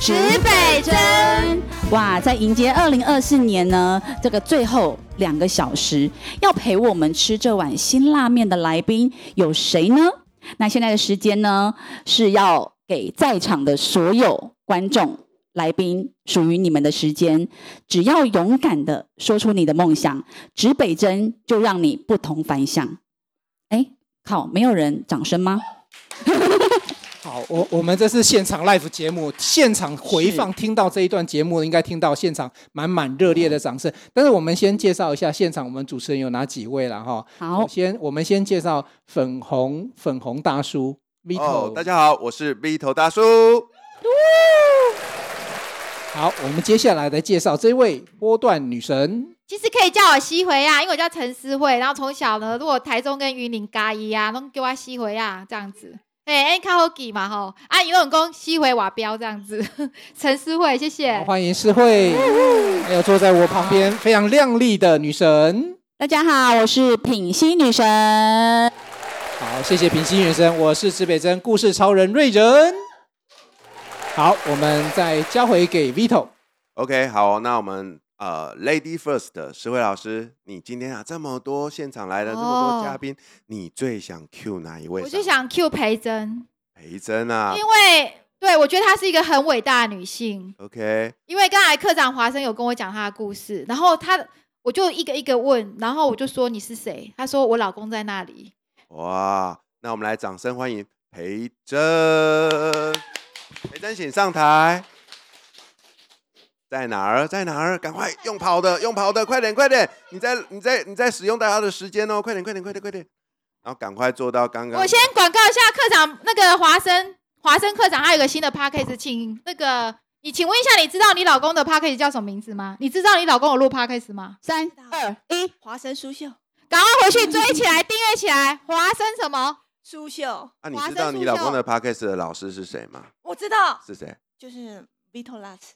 指北针。哇，在迎接二零二四年呢，这个最后两个小时，要陪我们吃这碗辛辣面的来宾有谁呢？那现在的时间呢，是要给在场的所有观众、来宾属于你们的时间，只要勇敢的说出你的梦想，指北针就让你不同凡响。哎，靠，没有人掌声吗？好，我我们这是现场 live 节目，现场回放听到这一段节目，应该听到现场满满热烈的掌声。但是我们先介绍一下现场我们主持人有哪几位了哈。好，先我们先介绍粉红粉红大叔 Vito，、哦，大家好，我是 V 头大叔。好，我们接下来来介绍这位波段女神。其实可以叫我西回啊，因为我叫陈思慧，然后从小呢，如果台中跟云林嘎一啊，都叫我西回啊，这样子。哎、欸，靠好记嘛吼，啊，游泳工西回瓦标这样子。陈思慧，谢谢好。欢迎诗慧，还 有坐在我旁边非常靓丽的女神。大家好，我是品心女神。好，谢谢品心女神，我是指北针故事超人瑞仁。好，我们再交回给 Vito。OK，好，那我们呃，Lady First，石慧老师，你今天啊这么多现场来的这么多嘉宾，你最想 Q 哪一位？我就想 Q 培珍，培珍啊因为对我觉得她是一个很伟大的女性。，OK，因为刚才科长华生有跟我讲她的故事，然后她我就一个一个问，然后我就说你是谁？她说我老公在那里。哇，那我们来掌声欢迎培珍，培珍请上台。在哪儿？在哪儿？赶快用跑的，用跑的，快点，快点！你在，你在，你在使用大家的时间哦，快点，快点，快点，快点！然后赶快做到刚刚。我先广告一下课长，那个华生，华生课长他有个新的 p a c k a g e 请那个你，请问一下，你知道你老公的 p a c k a g e 叫什么名字吗？你知道你老公有录 p a c k a g e 吗？三二一，华生苏秀，赶快回去追起来，订阅起来。华生什么？苏秀，啊，你知道你老公的 p a c k a g e 的老师是谁吗？我知道，是谁？就是 Vito 拉茨。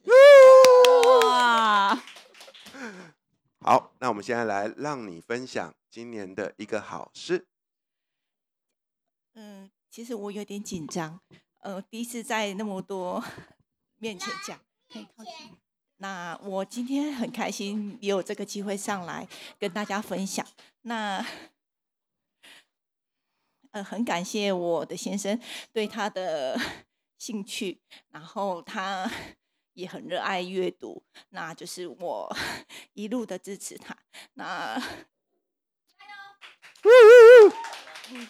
哇！好，那我们现在来让你分享今年的一个好事。嗯，其实我有点紧张，呃，第一次在那么多面前讲，可以靠近。那我今天很开心，也有这个机会上来跟大家分享。那 呃，很感谢我的先生对他的兴趣，然后他也很热爱阅读，那就是我 一路的支持他。那 嗯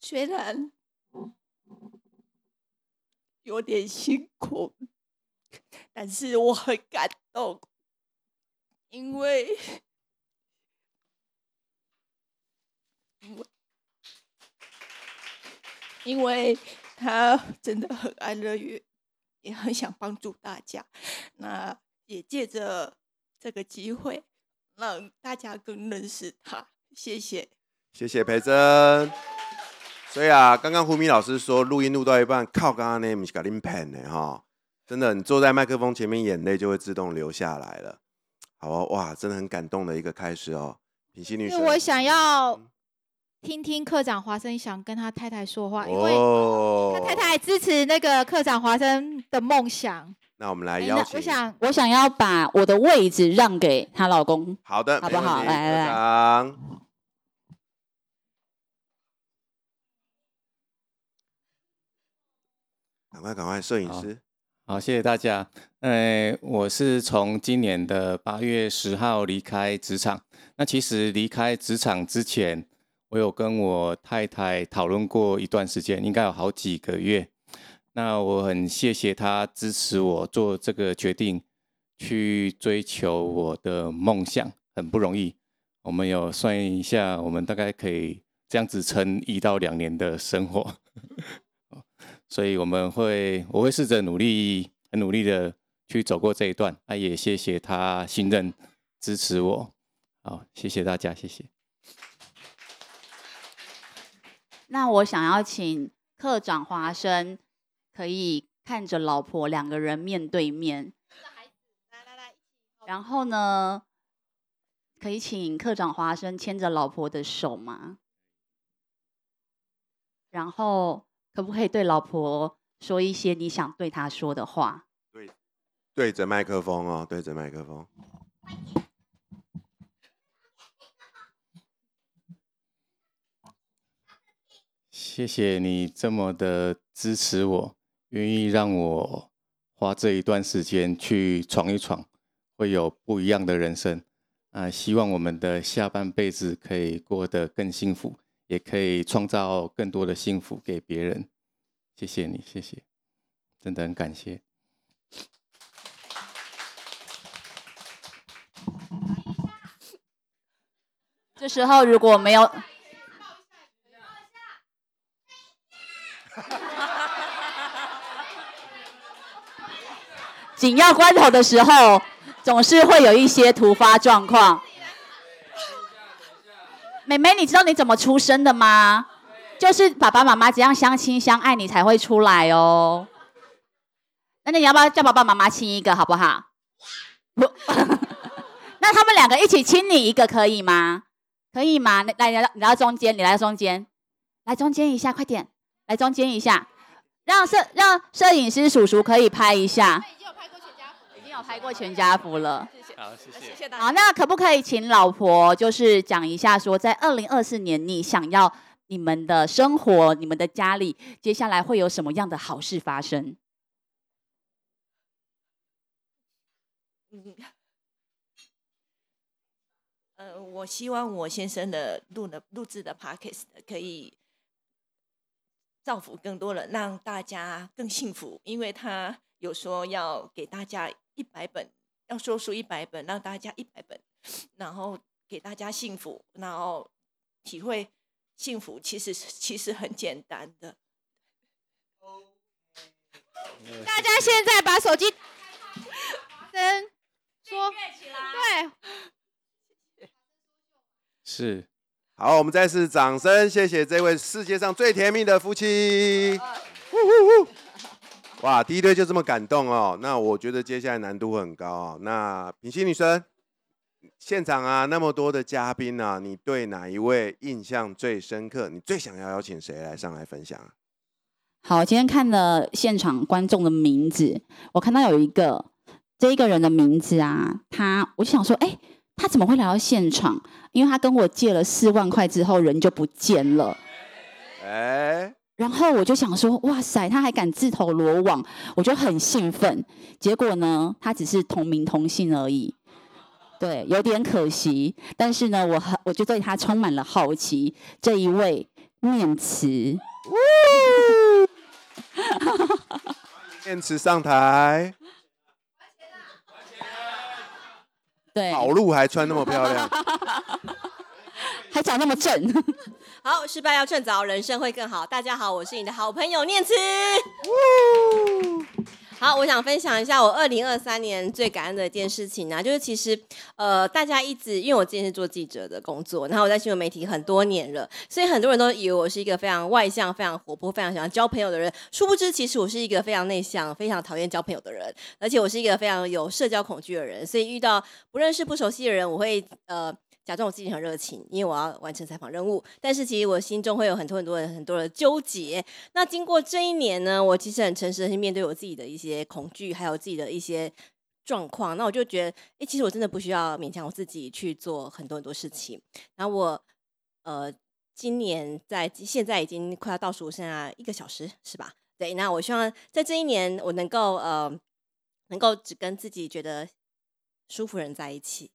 虽然有点辛苦，但是我很感动，因为因为因为他真的很爱乐园，也很想帮助大家。那也借着这个机会，让大家更认识他。谢谢。谢谢培珍。所以啊，刚刚胡米老师说录音录到一半，靠刚刚那不是给您喷的哈，真的，你坐在麦克风前面，眼泪就会自动流下来了。好哦，哇，真的很感动的一个开始哦。品心女因，为我想要嗯听听科长华生想跟他太太说话，因为哦，他太太支持那个科长华生的梦想。那我们来邀请，我想我想要把我的位置让给她老公。好的，好不好没问题来来赶快赶快，摄影好师，好，谢谢大家。呃，我是从今年的八月十号离开职场。那其实离开职场之前，我有跟我太太讨论过一段时间，应该有好几个月。那我很谢谢她支持我做这个决定，去追求我的梦想，很不容易。我们有算一下，我们大概可以这样子撑一到两年的生活。所以我们会我会试着努力，很努力的去走过这一段。那也谢谢他信任支持我，好，谢谢大家，谢谢。那我想要请课长华生，可以看着老婆两个人面对面，然后呢，可以请课长华生牵着老婆的手吗？然后可不可以对老婆说一些你想对她说的话？对，对着麦克风哦，对着麦克风。谢谢你这么的支持我，愿意让我花这一段时间去闯一闯，会有不一样的人生。啊，希望我们的下半辈子可以过得更幸福，也可以创造更多的幸福给别人。谢谢你，谢谢，真的很感谢。这时候如果没有，紧要关头的时候，总是会有一些突发状况。妹妹，你知道你怎么出生的吗？就是爸爸妈妈怎样相亲相爱，你才会出来哦。那你要不要叫爸爸妈妈亲一个，好不好？不，那他们两个一起亲你一个可以吗？可以吗？来来来，你来中间，你来中间，来中间一下，快点，来中间一下，让摄让摄影师叔叔可以拍一下。拍过全家福，了。好，谢谢。谢谢大好，那可不可以请老婆就是讲一下，说在二零二四年你想要你们的生活、你们的家里，接下来会有什么样的好事发生？嗯，呃，我希望我先生的录的录制的 podcast 可以造福更多人，让大家更幸福。因为他有说要给大家一百本，要说书一百本，让大家一百本，然后给大家幸福，然后体会幸福，其实其实很简单的。大家现在把手机 跟说，对，是，好，我们再次掌声，谢谢这位世界上最甜蜜的夫妻。哇，第一对就这么感动哦，那我觉得接下来难度很高哦。那品心女生，现场啊那么多的嘉宾啊，你对哪一位印象最深刻？你最想要邀请谁来上来分享啊？好，今天看了现场观众的名字，我看到有一个这一个人的名字啊，他我就想说，哎、他怎么会来到现场？因为他跟我借了四万块之后，人就不见了。哎、然后我就想说，哇塞，他还敢自投罗网，我就很兴奋。结果呢，他只是同名同姓而已，对，有点可惜。但是呢，我很我就对他充满了好奇。这一位念慈，念慈上台，对，跑路还穿那么漂亮，还长那么正，好，失败要趁早，人生会更好。大家好，我是你的好朋友念慈。好，我想分享一下我二零二三年最感恩的一件事情啊，就是其实呃，大家一直因为我之前是做记者的工作，然后我在新闻媒体很多年了，所以很多人都以为我是一个非常外向、非常活泼、非常喜欢交朋友的人。殊不知，其实我是一个非常内向、非常讨厌交朋友的人，而且我是一个非常有社交恐惧的人，所以遇到不认识、不熟悉的人，我会呃。假装我自己很热情，因为我要完成采访任务。但是其实我心中会有很多很多的很多的纠结。那经过这一年呢，我其实很诚实的去面对我自己的一些恐惧，还有自己的一些状况。那我就觉得，哎，其实我真的不需要勉强我自己去做很多很多事情。然后我呃，今年在现在已经快要倒数剩下一个小时，是吧？对，那我希望在这一年我能够呃，能够只跟自己觉得舒服人在一起。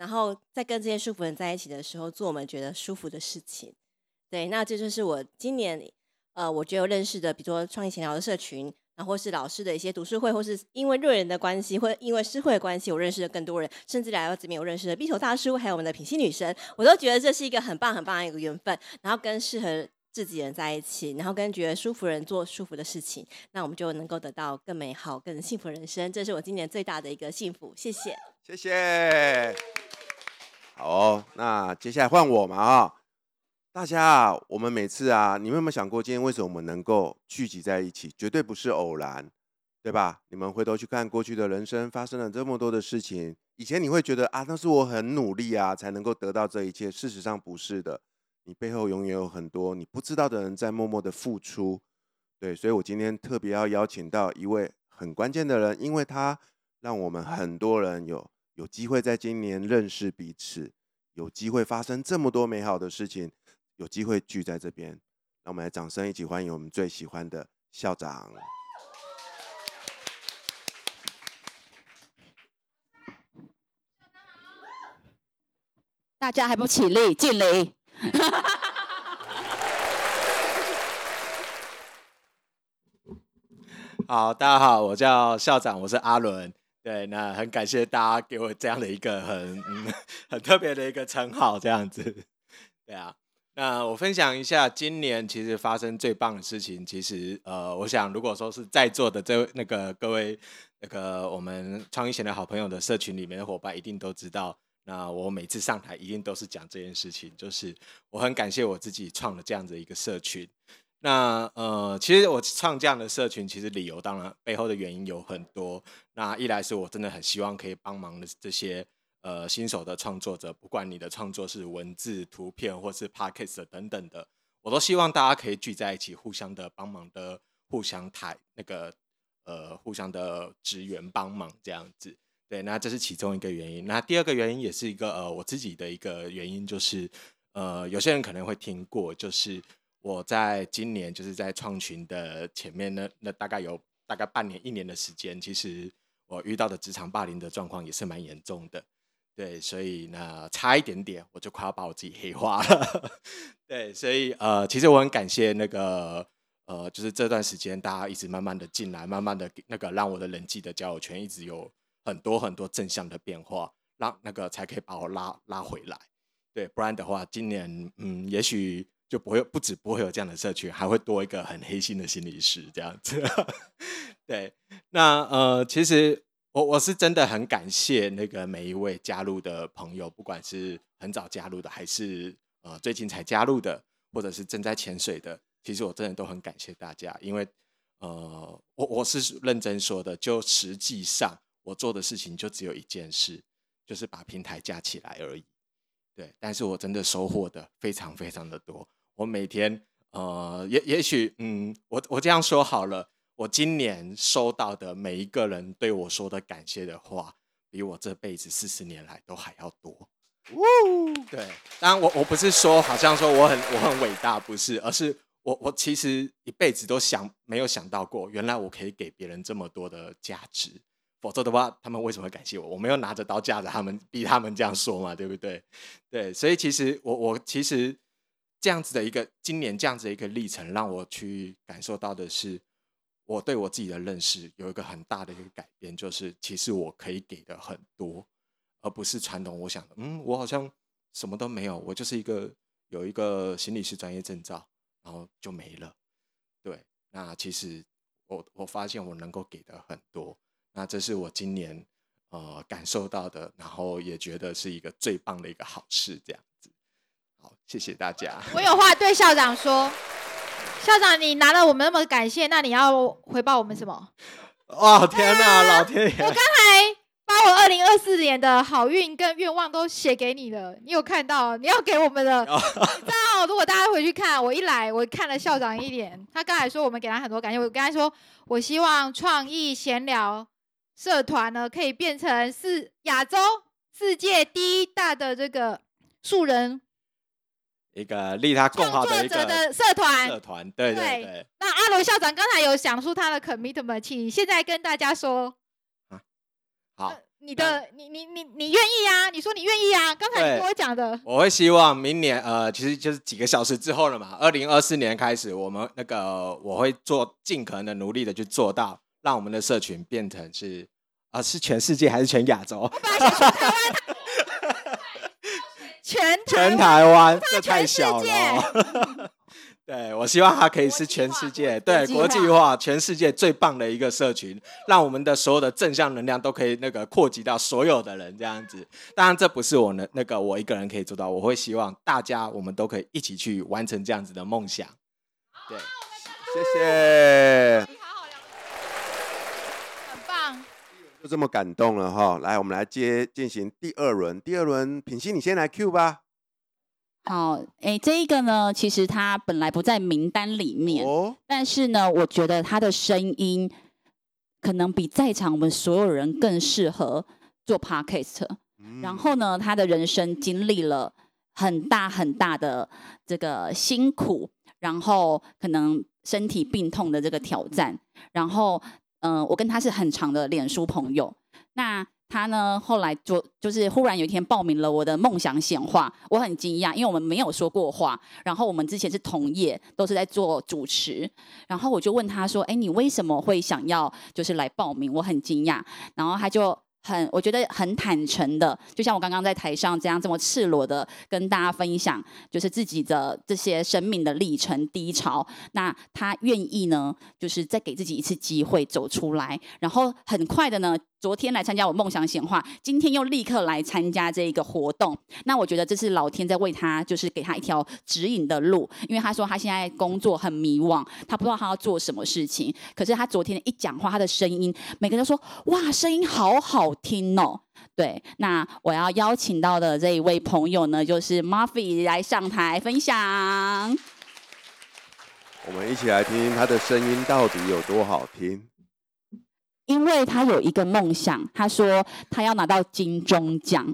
然后在跟这些舒服人在一起的时候，做我们觉得舒服的事情。对，那这就是我今年呃，我觉得认识的，比如说创意闲聊的社群，然后或是老师的一些读书会，或是因为瑞人的关系，或因为诗会的关系，我认识了更多人，甚至来到这边，我认识了壁球大叔，还有我们的品心女神，我都觉得这是一个很棒很棒的一个缘分。然后跟适合自己人在一起，然后跟觉得舒服人做舒服的事情，那我们就能够得到更美好、更幸福人生。这是我今年最大的一个幸福，谢谢。谢谢。好哦，那接下来换我嘛啊！大家啊，我们每次啊，你们有没有想过，今天为什么我们能够聚集在一起？绝对不是偶然，对吧？你们回头去看过去的人生，发生了这么多的事情，以前你会觉得啊，那是我很努力啊，才能够得到这一切。事实上不是的，你背后永远有很多你不知道的人在默默的付出。对，所以我今天特别要邀请到一位很关键的人，因为他让我们很多人有有机会在今年认识彼此，有机会发生这么多美好的事情，有机会聚在这边。让我们来掌声一起欢迎我们最喜欢的校长。大家还不起立敬礼？好，大家好，我叫校长，我是阿伦。对，那很感谢大家给我这样的一个很、嗯、很特别的一个称号，这样子。对啊，那我分享一下今年其实发生最棒的事情。其实呃，我想如果说是在座的这那个各位那个我们创意贤的好朋友的社群里面的伙伴，一定都知道。那我每次上台一定都是讲这件事情，就是我很感谢我自己创了这样子一个社群。那呃，其实我创这样的社群，其实理由当然背后的原因有很多。那一来是我真的很希望可以帮忙的这些呃新手的创作者，不管你的创作是文字、图片或是 podcast 等等的，我都希望大家可以聚在一起，互相的帮忙的，互相抬那个呃互相的支援帮忙这样子。对，那这是其中一个原因。那第二个原因也是一个呃我自己的一个原因，就是呃有些人可能会听过，就是我在今年就是在创群的前面呢，那大概有大概半年一年的时间，其实我遇到的职场霸凌的状况也是蛮严重的。对，所以呢差一点点我就快要把我自己黑化了。对，所以呃其实我很感谢那个呃就是这段时间大家一直慢慢的进来，慢慢的那个让我的人际的交友圈一直有。很多很多正向的变化，让那个才可以把我拉拉回来。对，不然的话，今年嗯，也许就不会不止不会有这样的社群，还会多一个很黑心的心理师这样子。对，那呃，其实我我是真的很感谢那个每一位加入的朋友，不管是很早加入的，还是呃最近才加入的，或者是正在潜水的，其实我真的都很感谢大家，因为呃，我我是认真说的，就实际上。我做的事情就只有一件事，就是把平台架起来而已。对，但是我真的收获的非常非常的多。我每天，呃，也也许，嗯，我我这样说好了，我今年收到的每一个人对我说的感谢的话，比我这辈子四十年来都还要多。对，当然我我不是说好像说我很我很伟大，不是，而是我我其实一辈子都想没有想到过，原来我可以给别人这么多的价值。否则的话，他们为什么会感谢我？我没有拿着刀架着他们，逼他们这样说嘛，对不对？对，所以其实我我其实这样子的一个今年这样子的一个历程，让我去感受到的是，我对我自己的认识有一个很大的一个改变，就是其实我可以给的很多，而不是传统我想的，嗯，我好像什么都没有，我就是一个有一个心理师专业证照，然后就没了。对，那其实我我发现我能够给的很多。那这是我今年呃感受到的，然后也觉得是一个最棒的一个好事，这样。好，谢谢大家。我有话对校长说，校长，你拿了我们那么感谢，那你要回报我们什么？哇，天哪，老天爷！我刚才把我二零二四年的好运跟愿望都写给你了，你有看到？你要给我们的。知道，如果大家回去看，我一来我看了校长一脸，他刚才说我们给他很多感谢，我跟他说，我希望创意闲聊。社团呢，可以变成是亚洲世界第一大的这个素人一个利他共好的一个社团。社团对对对。那阿罗校长刚才有讲出他的 commitment，请现在跟大家说。好，你的你你你你愿意啊？你说你愿意啊？刚才你跟我讲的。我会希望明年呃，其实就是几个小时之后了嘛。二零二四年开始，我们那个我会做尽可能的努力的去做到。让我们的社群变成是啊，是全世界还是全亚洲？全全台湾，这太小了。对我希望它可以是全世界对国国际化际化、全世界最棒的一个社群，让我们的所有的正向能量都可以那个扩及到所有的人这样子。当然，这不是我能那个我一个人可以做到，我会希望大家我们都可以一起去完成这样子的梦想。对，谢谢，很棒。就这么感动了哈。来，我们来接进行第二轮，第二轮，品心你先来 Q 吧。好，哎，这一个呢，其实他本来不在名单里面，哦，但是呢，我觉得他的声音可能比在场我们所有人更适合做 podcast。嗯然后呢，他的人生经历了很大很大的这个辛苦，然后可能身体病痛的这个挑战，然后嗯、我跟他是很长的脸书朋友，那。他呢，后来就就是忽然有一天报名了我的梦想显化，我很惊讶，因为我们没有说过话，然后我们之前是同业，都是在做主持，然后我就问他说：“哎，你为什么会想要就是来报名？”我很惊讶，然后他就很我觉得很坦诚的，就像我刚刚在台上这样这么赤裸的跟大家分享，就是自己的这些生命的历程低潮。那他愿意呢，就是再给自己一次机会走出来，然后很快的呢。昨天来参加我梦想显化，今天又立刻来参加这一个活动。那我觉得这是老天在为他，就是给他一条指引的路。因为他说他现在工作很迷惘，他不知道他要做什么事情。可是他昨天一讲话，他的声音，每个人都说哇，声音好好听哦。对，那我要邀请到的这一位朋友呢，就是 Muffy 来上台分享。我们一起来听听他的声音到底有多好听。因为他有一个梦想，他说他要拿到金钟奖。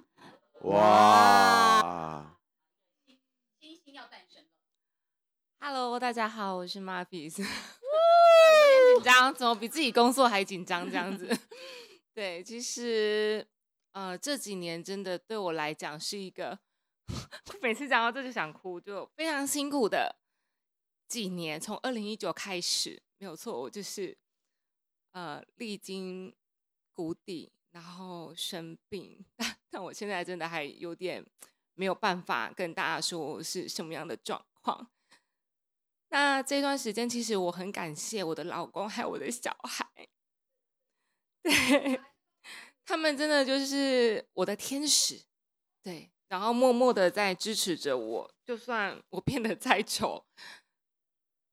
哇！星星要诞生了。Hello，大家好，我是 Marvis。有点紧张，怎么比自己工作还紧张这样子？对，其实呃这几年真的对我来讲是一个，每次讲到这就想哭，就非常辛苦的几年。从二零一九开始，没有错，我就是呃历经谷底，然后生病，但我现在真的还有点没有办法跟大家说是什么样的状况。那这段时间，其实我很感谢我的老公还有我的小孩，对他们真的就是我的天使，对，然后默默的在支持着我，就算我变得再丑，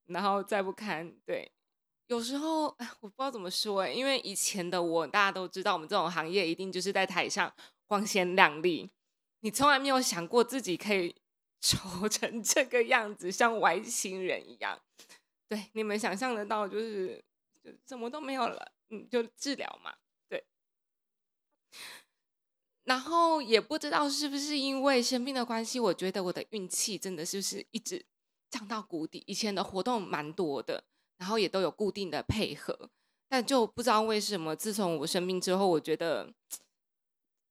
然后再不堪，对，有时候哎我不知道怎么说，因为以前的我，大家都知道，我们这种行业一定就是在台上光鲜亮丽，你从来没有想过自己可以 丑成这个样子，像外星人一样。对，你们想象得到，就是就什么都没有了，嗯，就治疗嘛，对。然后也不知道是不是因为生病的关系，我觉得我的运气真的是不是一直降到谷底。以前的活动蛮多的，然后也都有固定的配合，但就不知道为什么，自从我生病之后，我觉得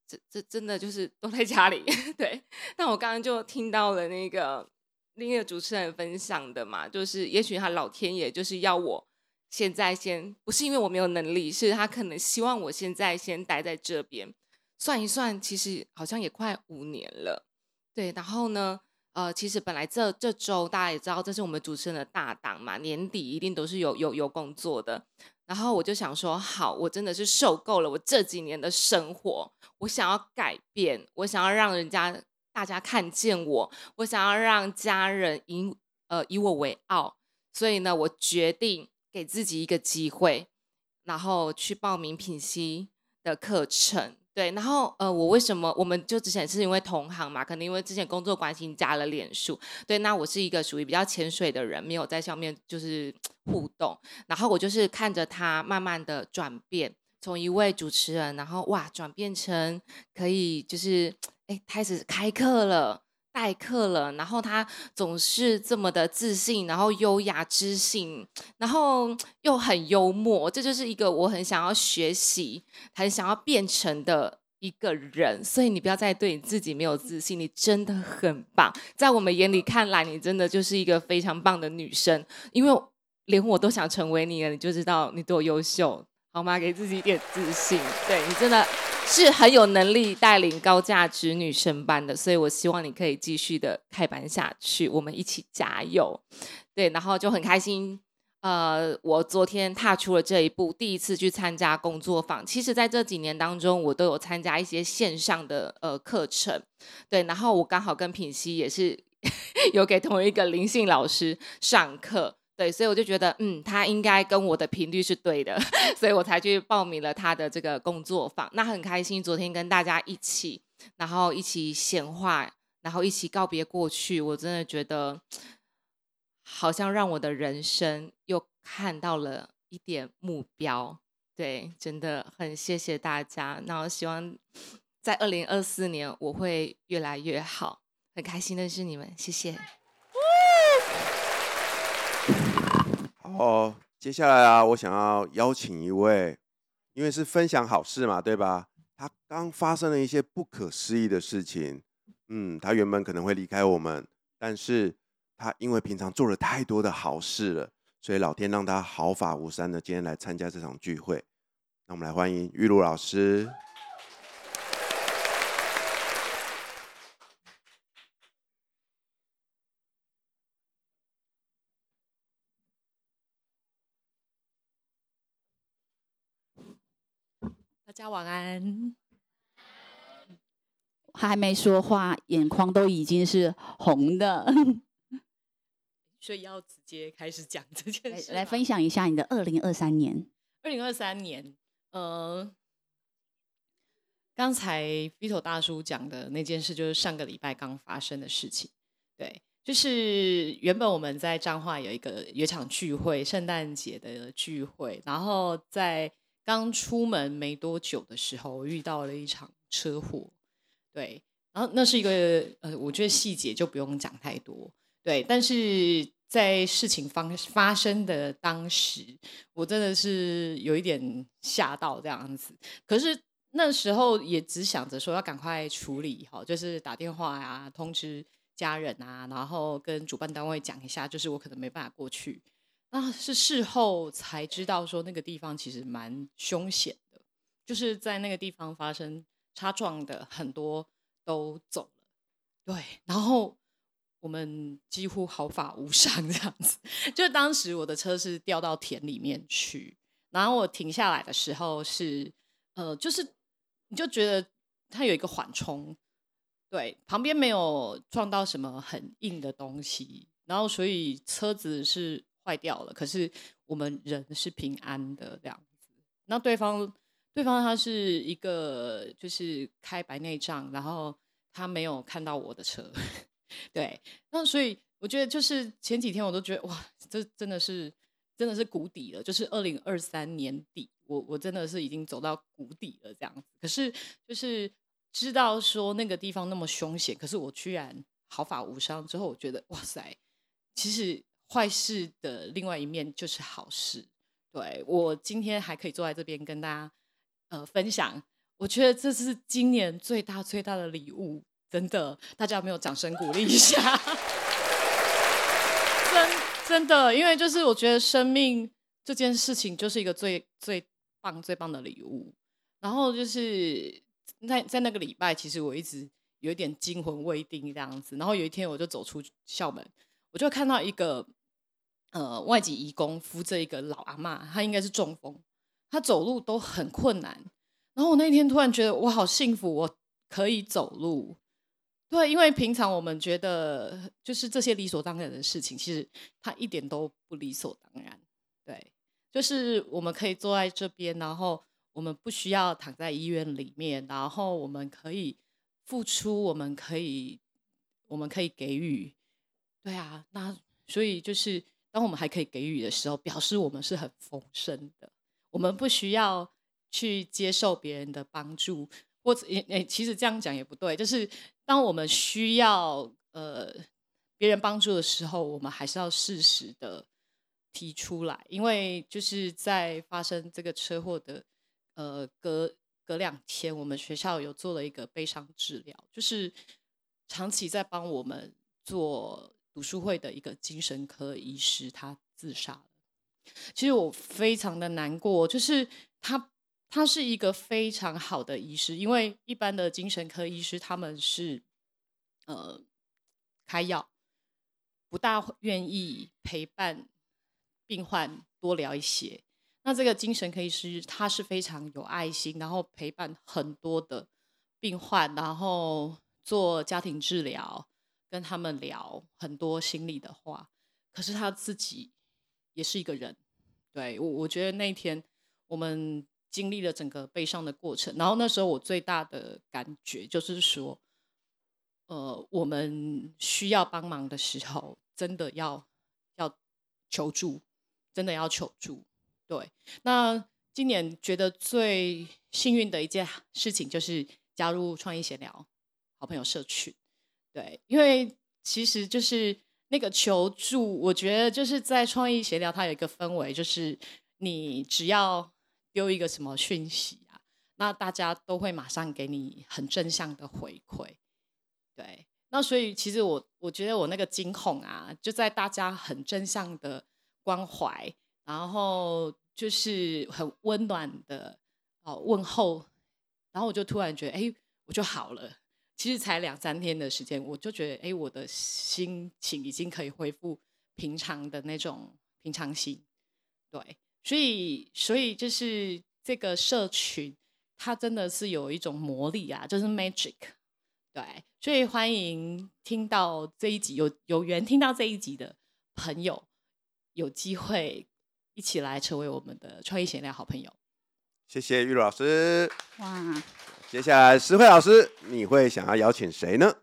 这这真的就是都在家里。对，但我刚刚就听到了那个另一个主持人分享的嘛，就是也许他老天爷就是要我现在先，不是因为我没有能力，是他可能希望我现在先待在这边。算一算，其实好像也快五年了。对，然后呢，呃，其实本来这这周大家也知道，这是我们主持人的大档嘛，年底一定都是有有有工作的。然后我就想说，好，我真的是受够了我这几年的生活，我想要改变，我想要让人家大家看见我，我想要让家人以呃以我为傲，所以呢，我决定给自己一个机会，然后去报名品析的课程。对，然后呃，我为什么我们就之前是因为同行嘛，可能因为之前工作关系加了脸书，对，那我是一个属于比较潜水的人，没有在上面就是互动，然后我就是看着他慢慢的转变，从一位主持人，然后哇转变成可以就是哎开始开课了。代课了，然后他总是这么的自信，然后优雅知性，然后又很幽默，这就是一个我很想要学习、很想要变成的一个人。所以你不要再对你自己没有自信，你真的很棒，在我们眼里看来，你真的就是一个非常棒的女生，因为连我都想成为你了，你就知道你多优秀，好吗？给自己一点自信，对你真的是很有能力带领高价值女生班的，所以我希望你可以继续的开班下去，我们一起加油。对，然后就很开心。呃，我昨天踏出了这一步，第一次去参加工作坊。其实，在这几年当中，我都有参加一些线上的呃课程。对，然后我刚好跟品熙也是 有给同一个灵性老师上课。对，所以我就觉得，嗯，他应该跟我的频率是对的，所以我才去报名了他的这个工作坊。那很开心，昨天跟大家一起，然后一起显化，然后一起告别过去。我真的觉得。好像让我的人生又看到了一点目标，对，真的很谢谢大家。那我希望在二零二四年我会越来越好，很开心认识你们，谢谢。哦，接下来啊，我想要邀请一位，因为是分享好事嘛，对吧？他刚发生了一些不可思议的事情，嗯，他原本可能会离开我们，但是。他因为平常做了太多的好事了，所以老天让他毫发无伤的今天来参加这场聚会。那我们来欢迎玉露老师。家晚安。还没说话，眼眶都已经是红的。所以要直接开始讲这件事，来分享一下你的二零二三年。二零二三年，呃，刚才 Vito 大叔讲的那件事，就是上个礼拜刚发生的事情。对，就是原本我们在彰化有一个有场聚会，圣诞节的聚会，然后在刚出门没多久的时候，遇到了一场车祸。对，然后那是一个呃，我觉得细节就不用讲太多。对，但是在事情发发生的当时，我真的是有一点吓到这样子。可是那时候也只想着说要赶快处理哈，就是打电话呀，通知家人啊，然后跟主办单位讲一下，就是我可能没办法过去。那是事后才知道说那个地方其实蛮凶险的，就是在那个地方发生擦撞的很多都走了。对，然后。我们几乎毫发无伤这样子，就当时我的车是掉到田里面去，然后我停下来的时候是，呃，就是你就觉得它有一个缓冲，对，旁边没有撞到什么很硬的东西，然后所以车子是坏掉了，可是我们人是平安的这样子。那对方对方他是一个就是开白内障，然后他没有看到我的车。对，那所以我觉得就是前几天我都觉得哇，这真的是真的是谷底了，就是二零二三年底，我我真的是已经走到谷底了这样子。可是就是知道说那个地方那么凶险，可是我居然毫发无伤。之后我觉得哇塞，其实坏事的另外一面就是好事。对我今天还可以坐在这边跟大家呃分享，我觉得这是今年最大最大的礼物。真的，大家有没有掌声鼓励一下？真真的，因为就是我觉得生命这件事情就是一个最最棒最棒的礼物。然后就是在在那个礼拜，其实我一直有一点惊魂未定这样子。然后有一天，我就走出校门，我就看到一个呃外籍义工扶着一个老阿妈，她应该是中风，她走路都很困难。然后我那天突然觉得我好幸福，我可以走路。对，因为平常我们觉得就是这些理所当然的事情，其实它一点都不理所当然。对，就是我们可以坐在这边，然后我们不需要躺在医院里面，然后我们可以付出，我们可以，我们可以给予。对啊，那所以就是当我们还可以给予的时候，表示我们是很丰盛的。我们不需要去接受别人的帮助。或者也诶，其实这样讲也不对。就是当我们需要呃别人帮助的时候，我们还是要适时的提出来。因为就是在发生这个车祸的呃隔隔两天，我们学校有做了一个悲伤治疗，就是长期在帮我们做读书会的一个精神科医师，他自杀了。其实我非常的难过，就是他。他是一个非常好的医师，因为一般的精神科医师他们是呃开药，不大愿意陪伴病患多聊一些。那这个精神科医师他是非常有爱心，然后陪伴很多的病患，然后做家庭治疗，跟他们聊很多心里的话。可是他自己也是一个人，对我我觉得那一天我们经历了整个悲伤的过程，然后那时候我最大的感觉就是说，呃，我们需要帮忙的时候，真的要要求助，真的要求助。对，那今年觉得最幸运的一件事情就是加入创意闲聊好朋友社群。对，因为其实就是那个求助，我觉得就是在创意协聊，它有一个氛围，就是你只要丢一个什么讯息啊，那大家都会马上给你很正向的回馈。对，那所以其实我我觉得我那个惊恐啊，就在大家很正向的关怀，然后。就是很温暖的哦问候，然后我就突然觉得，哎，我就好了。其实才两三天的时间，我就觉得，哎，我的心情已经可以恢复平常的那种平常心。对，所以，所以就是这个社群，它真的是有一种魔力啊，就是 magic。对，所以欢迎听到这一集有有缘听到这一集的朋友，有机会。一起来成为我们的创意闲聊好朋友。谢谢玉露老师。哇，接下来石慧老师，你会想要邀请谁呢？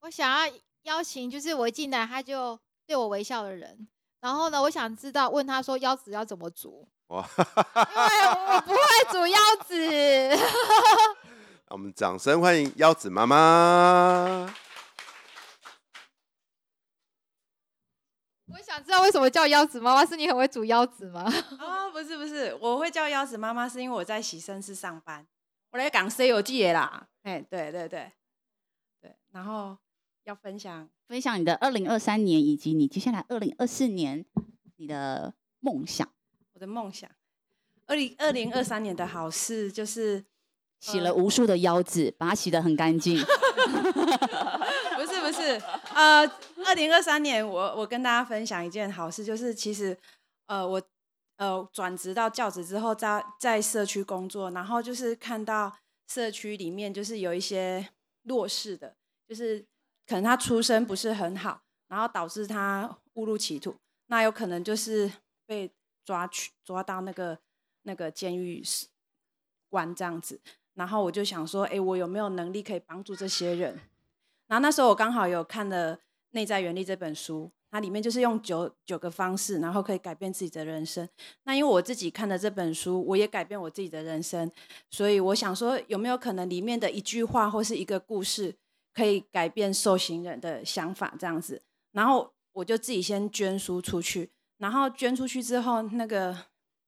我想要邀请，就是我一进来他就对我微笑的人。然后呢，我想知道问他说腰子要怎么煮。哇，因为我不会煮腰子。让我们掌声欢迎腰子妈妈。我想知道为什么叫腰子妈妈？是你很会煮腰子吗？啊，不是不是，我会叫腰子妈妈，是因为我在洗身室上班，我来讲《西游记》啦。哎，对对对对，然后要分享分享你的二零二三年以及你接下来二零二四年你的梦想。我的梦想，二零二零二三年的好事就是洗了无数的腰子，把它洗得很干净。不是不是，呃，二零二三年我我跟大家分享一件好事，就是其实呃我呃转职到教职之后，在在社区工作，然后就是看到社区里面就是有一些弱势的，就是可能他出身不是很好，然后导致他误入歧途，那有可能就是被抓去抓到那个那个监狱关这样子，然后我就想说，哎，我有没有能力可以帮助这些人？然后那时候我刚好有看了《内在原力》这本书，它里面就是用九九个方式，然后可以改变自己的人生。那因为我自己看了这本书，我也改变我自己的人生，所以我想说，有没有可能里面的一句话或是一个故事，可以改变受刑人的想法这样子？然后我就自己先捐书出去，然后捐出去之后，那个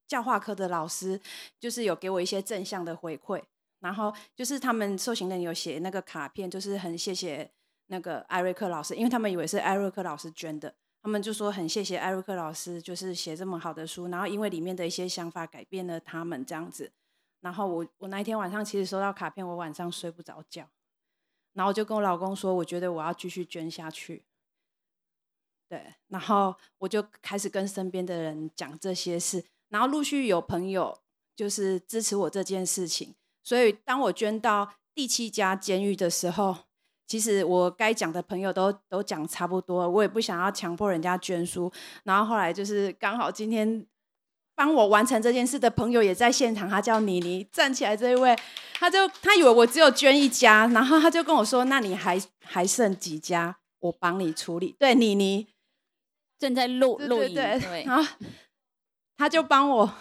教化科的老师就是有给我一些正向的回馈。然后就是他们受刑人有写那个卡片，就是很谢谢那个艾瑞克老师，因为他们以为是艾瑞克老师捐的，他们就说很谢谢艾瑞克老师，就是写这么好的书，然后因为里面的一些想法改变了他们这样子。然后我我那一天晚上其实收到卡片，我晚上睡不着觉，然后我就跟我老公说，我觉得我要继续捐下去。对，然后我就开始跟身边的人讲这些事，然后陆续有朋友就是支持我这件事情。所以，当我捐到第七家监狱的时候，其实我该讲的朋友都都讲差不多，我也不想要强迫人家捐书。然后后来就是刚好今天帮我完成这件事的朋友也在现场，他叫妮妮，站起来这一位，他就他以为我只有捐一家，然后他就跟我说：“那你还还剩几家？我帮你处理。”对，妮妮正在录录影，对，然后他就帮我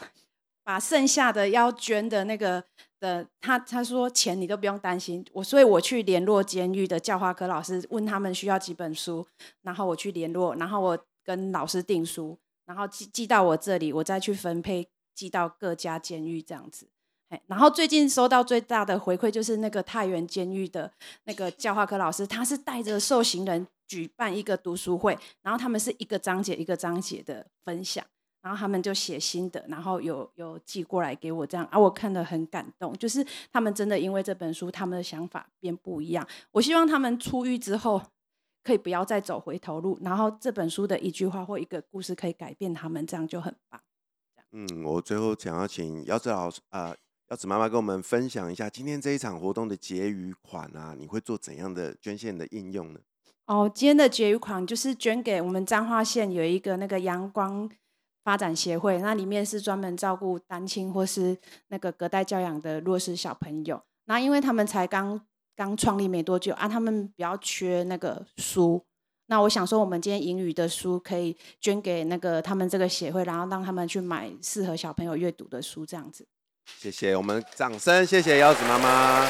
把剩下的要捐的那个。的他他说钱你都不用担心我，所以我去联络监狱的教化科老师，问他们需要几本书，然后我去联络，然后我跟老师订书，然后寄寄到我这里，我再去分配寄到各家监狱这样子。哎，然后最近收到最大的回馈就是那个太原监狱的那个教化科老师，他是带着受刑人举办一个读书会，然后他们是一个章节一个章节的分享，然后他们就写新的，然后有有寄过来给我这样，啊，我看得很感动，就是他们真的因为这本书，他们的想法变不一样。我希望他们出狱之后，可以不要再走回头路，然后这本书的一句话或一个故事可以改变他们，这样就很棒。嗯，我最后想要请姚子老师啊，姚子妈妈跟我们分享一下今天这一场活动的结余款啊，你会做怎样的捐献的应用呢？哦，今天的结余款就是捐给我们彰化县有一个那个阳光。发展协会，那里面是专门照顾单亲或是那个隔代教养的弱势小朋友。那因为他们才刚刚创立没多久啊，他们比较缺那个书。那我想说，我们今天英语的书可以捐给那个他们这个协会，然后让他们去买适合小朋友阅读的书，这样子。谢谢，我们掌声，谢谢腰子妈妈。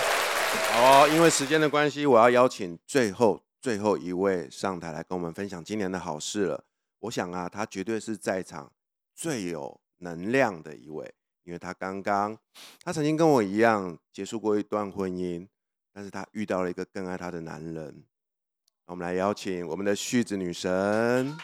好，因为时间的关系，我要邀请最后最后一位上台来跟我们分享今年的好事了。我想啊，他绝对是在场。最有能量的一位，因为他刚刚，他曾经跟我一样结束过一段婚姻，但是他遇到了一个更爱他的男人。我们来邀请我们的旭子女神。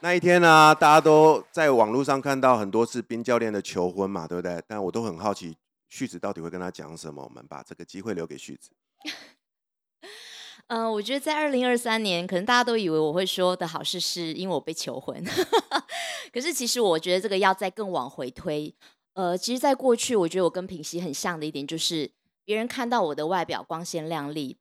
那一天呢，大家都在网络上看到很多次冰教练的求婚嘛，对不对？但我都很好奇。旭子到底会跟他讲什么？我们把这个机会留给旭子。嗯，我觉得在二零二三年，可能大家都以为我会说的好事是因为我被求婚，可是其实我觉得这个要再更往回推。呃，其实，在过去，我觉得我跟平溪很像的一点就是，别人看到我的外表光鲜亮丽。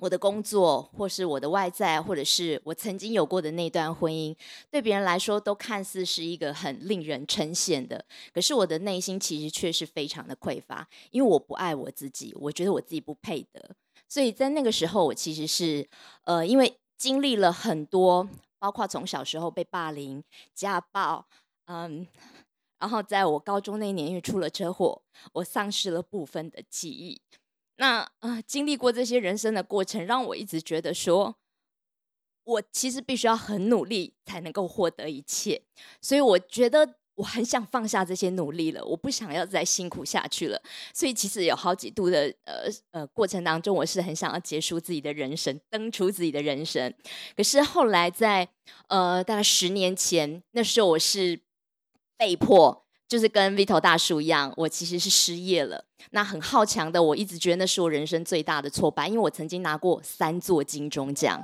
我的工作，或是我的外在，或者是我曾经有过的那段婚姻，对别人来说都看似是一个很令人称羡的。可是我的内心其实却是非常的匮乏，因为我不爱我自己，我觉得我自己不配得。所以在那个时候，我其实是呃，因为经历了很多，包括从小时候被霸凌、家暴，嗯，然后在我高中那年因为出了车祸，我丧失了部分的记忆。那呃，经历过这些人生的过程，让我一直觉得说，我其实必须要很努力才能够获得一切。所以我觉得我很想放下这些努力了，我不想要再辛苦下去了。所以其实有好几度的呃呃过程当中，我是很想要结束自己的人生，登出自己的人生。可是后来在呃大概十年前，那时候我是被迫。就是跟 Vito 大叔一样，我其实是失业了。那很好强的，我一直觉得那是我人生最大的挫败，因为我曾经拿过三座金钟奖。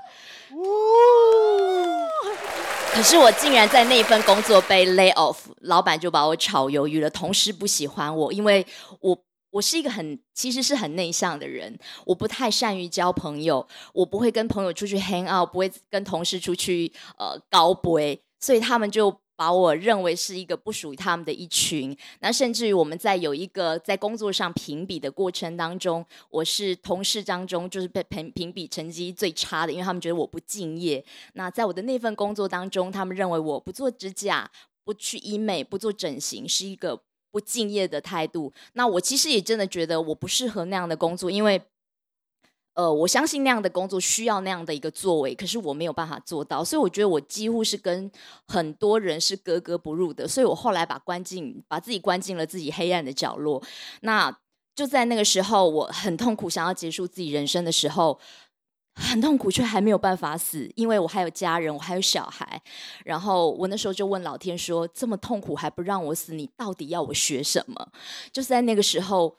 可是我竟然在那份工作被 lay off，老板就把我炒鱿鱼了。同事不喜欢我，因为我我是一个很其实是很内向的人，我不太善于交朋友，我不会跟朋友出去 hang out，不会跟同事出去呃高杯，所以他们就。把我认为是一个不属于他们的一群，那甚至于我们在有一个在工作上评比的过程当中，我是同事当中就是被评评比成绩最差的，因为他们觉得我不敬业。那在我的那份工作当中，他们认为我不做指甲、不去医美、不做整形是一个不敬业的态度。那我其实也真的觉得我不适合那样的工作，因为。呃，我相信那样的工作需要那样的一个作为，可是我没有办法做到，所以我觉得我几乎是跟很多人是格格不入的，所以我后来把关进，把自己关进了自己黑暗的角落。那就在那个时候，我很痛苦，想要结束自己人生的时候，很痛苦，却还没有办法死，因为我还有家人，我还有小孩。然后我那时候就问老天说：“这么痛苦还不让我死，你到底要我学什么？”就是在那个时候。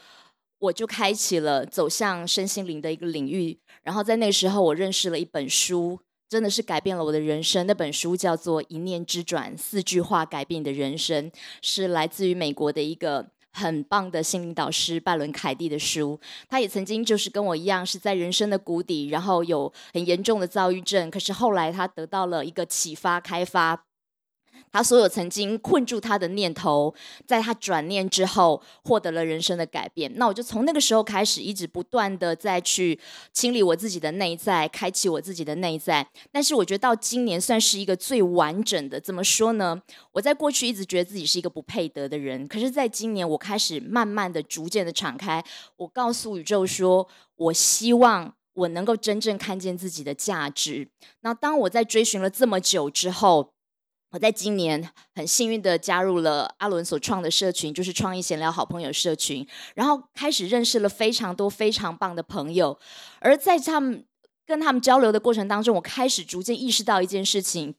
我就开启了走向身心灵的一个领域，然后在那时候，我认识了一本书，真的是改变了我的人生。那本书叫做《一念之转》，四句话改变你的人生，是来自于美国的一个很棒的心灵导师拜伦·凯蒂的书。他也曾经就是跟我一样，是在人生的谷底，然后有很严重的躁郁症，可是后来他得到了一个启发、开发。他所有曾经困住他的念头，在他转念之后，获得了人生的改变。那我就从那个时候开始，一直不断的再去清理我自己的内在，开启我自己的内在。但是我觉得到今年算是一个最完整的。怎么说呢？我在过去一直觉得自己是一个不配得的人，可是在今年我开始慢慢的、逐渐的敞开。我告诉宇宙说，我希望我能够真正看见自己的价值。那当我在追寻了这么久之后。我在今年很幸运的加入了阿伦所创的社群，就是创意闲聊好朋友社群，然后开始认识了非常多非常棒的朋友，而在他们跟他们交流的过程当中，我开始逐渐意识到一件事情，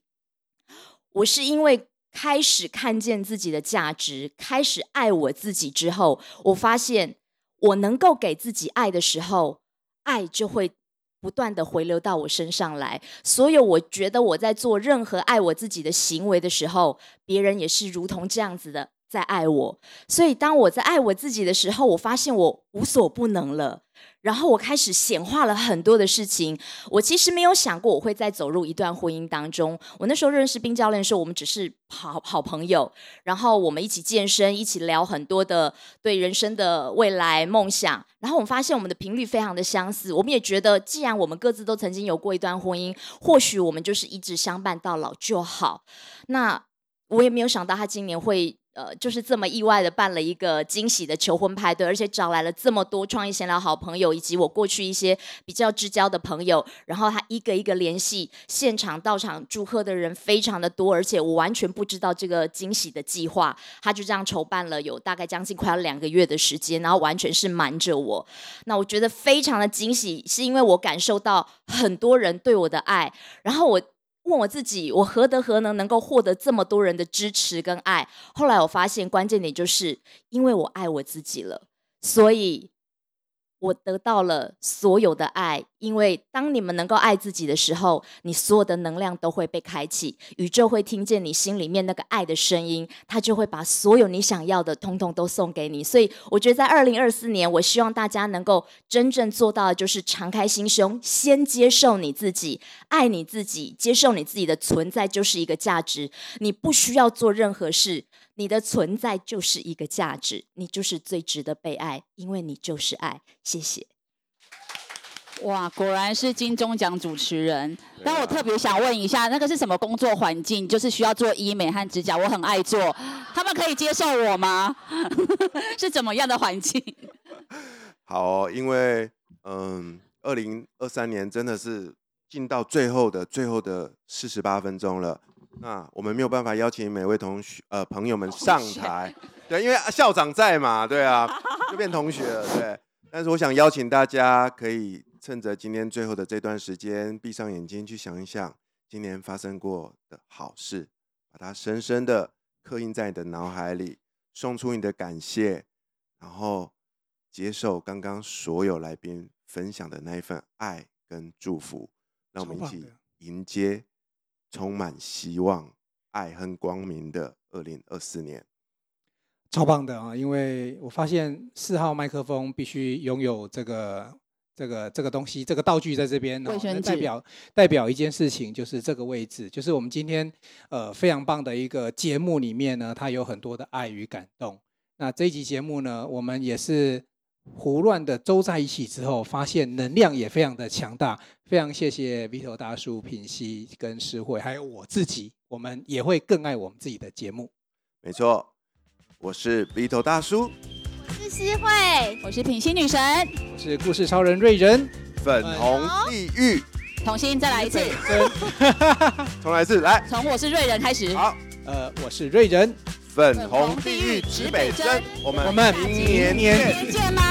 我是因为开始看见自己的价值，开始爱我自己之后，我发现我能够给自己爱的时候，爱就会。不断的回流到我身上来，所有我觉得我在做任何爱我自己的行为的时候，别人也是如同这样子的在爱我。所以当我在爱我自己的时候，我发现我无所不能了。然后我开始显化了很多的事情。我其实没有想过我会再走入一段婚姻当中。我那时候认识冰教练的时候，我们只是好好朋友，然后我们一起健身，一起聊很多的对人生的未来梦想。然后我们发现我们的频率非常的相似。我们也觉得，既然我们各自都曾经有过一段婚姻，或许我们就是一直相伴到老就好。那我也没有想到他今年会。呃，就是这么意外的办了一个惊喜的求婚派对，而且找来了这么多创意闲聊好朋友，以及我过去一些比较知交的朋友，然后他一个一个联系，现场到场祝贺的人非常的多，而且我完全不知道这个惊喜的计划，他就这样筹办了有大概将近快要两个月的时间，然后完全是瞒着我。那我觉得非常的惊喜，是因为我感受到很多人对我的爱，然后我。问我自己，我何德何能能够获得这么多人的支持跟爱？后来我发现关键点就是因为我爱我自己了，所以。我得到了所有的爱，因为当你们能够爱自己的时候，你所有的能量都会被开启，宇宙会听见你心里面那个爱的声音，它就会把所有你想要的通通都送给你。所以，我觉得在二零二四年，我希望大家能够真正做到的就是敞开心胸，先接受你自己，爱你自己，接受你自己的存在就是一个价值，你不需要做任何事。你的存在就是一个价值，你就是最值得被爱，因为你就是爱。谢谢。哇，果然是金钟奖主持人。但我特别想问一下，那个是什么工作环境？就是需要做医美和指甲，我很爱做，他们可以接受我吗？是怎么样的环境？好，因为嗯，二零二三年真的是进到最后的最后的四十八分钟了。那我们没有办法邀请每位同学呃朋友们上台，对，因为校长在嘛，对啊，就变同学了，对。但是我想邀请大家，可以趁着今天最后的这段时间，闭上眼睛去想一想今年发生过的好事，把它深深的刻印在你的脑海里，送出你的感谢，然后接受刚刚所有来宾分享的那一份爱跟祝福，让我们一起迎接。充满希望、爱和光明的二零二四年，超棒的啊！因为我发现四号麦克风必须拥有这个、这个、这个东西，这个道具在这边，代表代表一件事情，就是这个位置，就是我们今天呃非常棒的一个节目里面呢，它有很多的爱与感动。那这一集节目呢，我们也是。胡乱的周在一起之后，发现能量也非常的强大。非常谢谢 Vito 大叔、品析跟诗慧，还有我自己，我们也会更爱我们自己的节目。没错，我是 Vito 大叔，我是诗慧，我是品析女神，我是故事超人瑞仁，粉红地狱，重新再来一次，重来一次，来，从我是瑞仁开始。好，呃，我是瑞仁。粉红地狱指北针，我们我们明年见啦！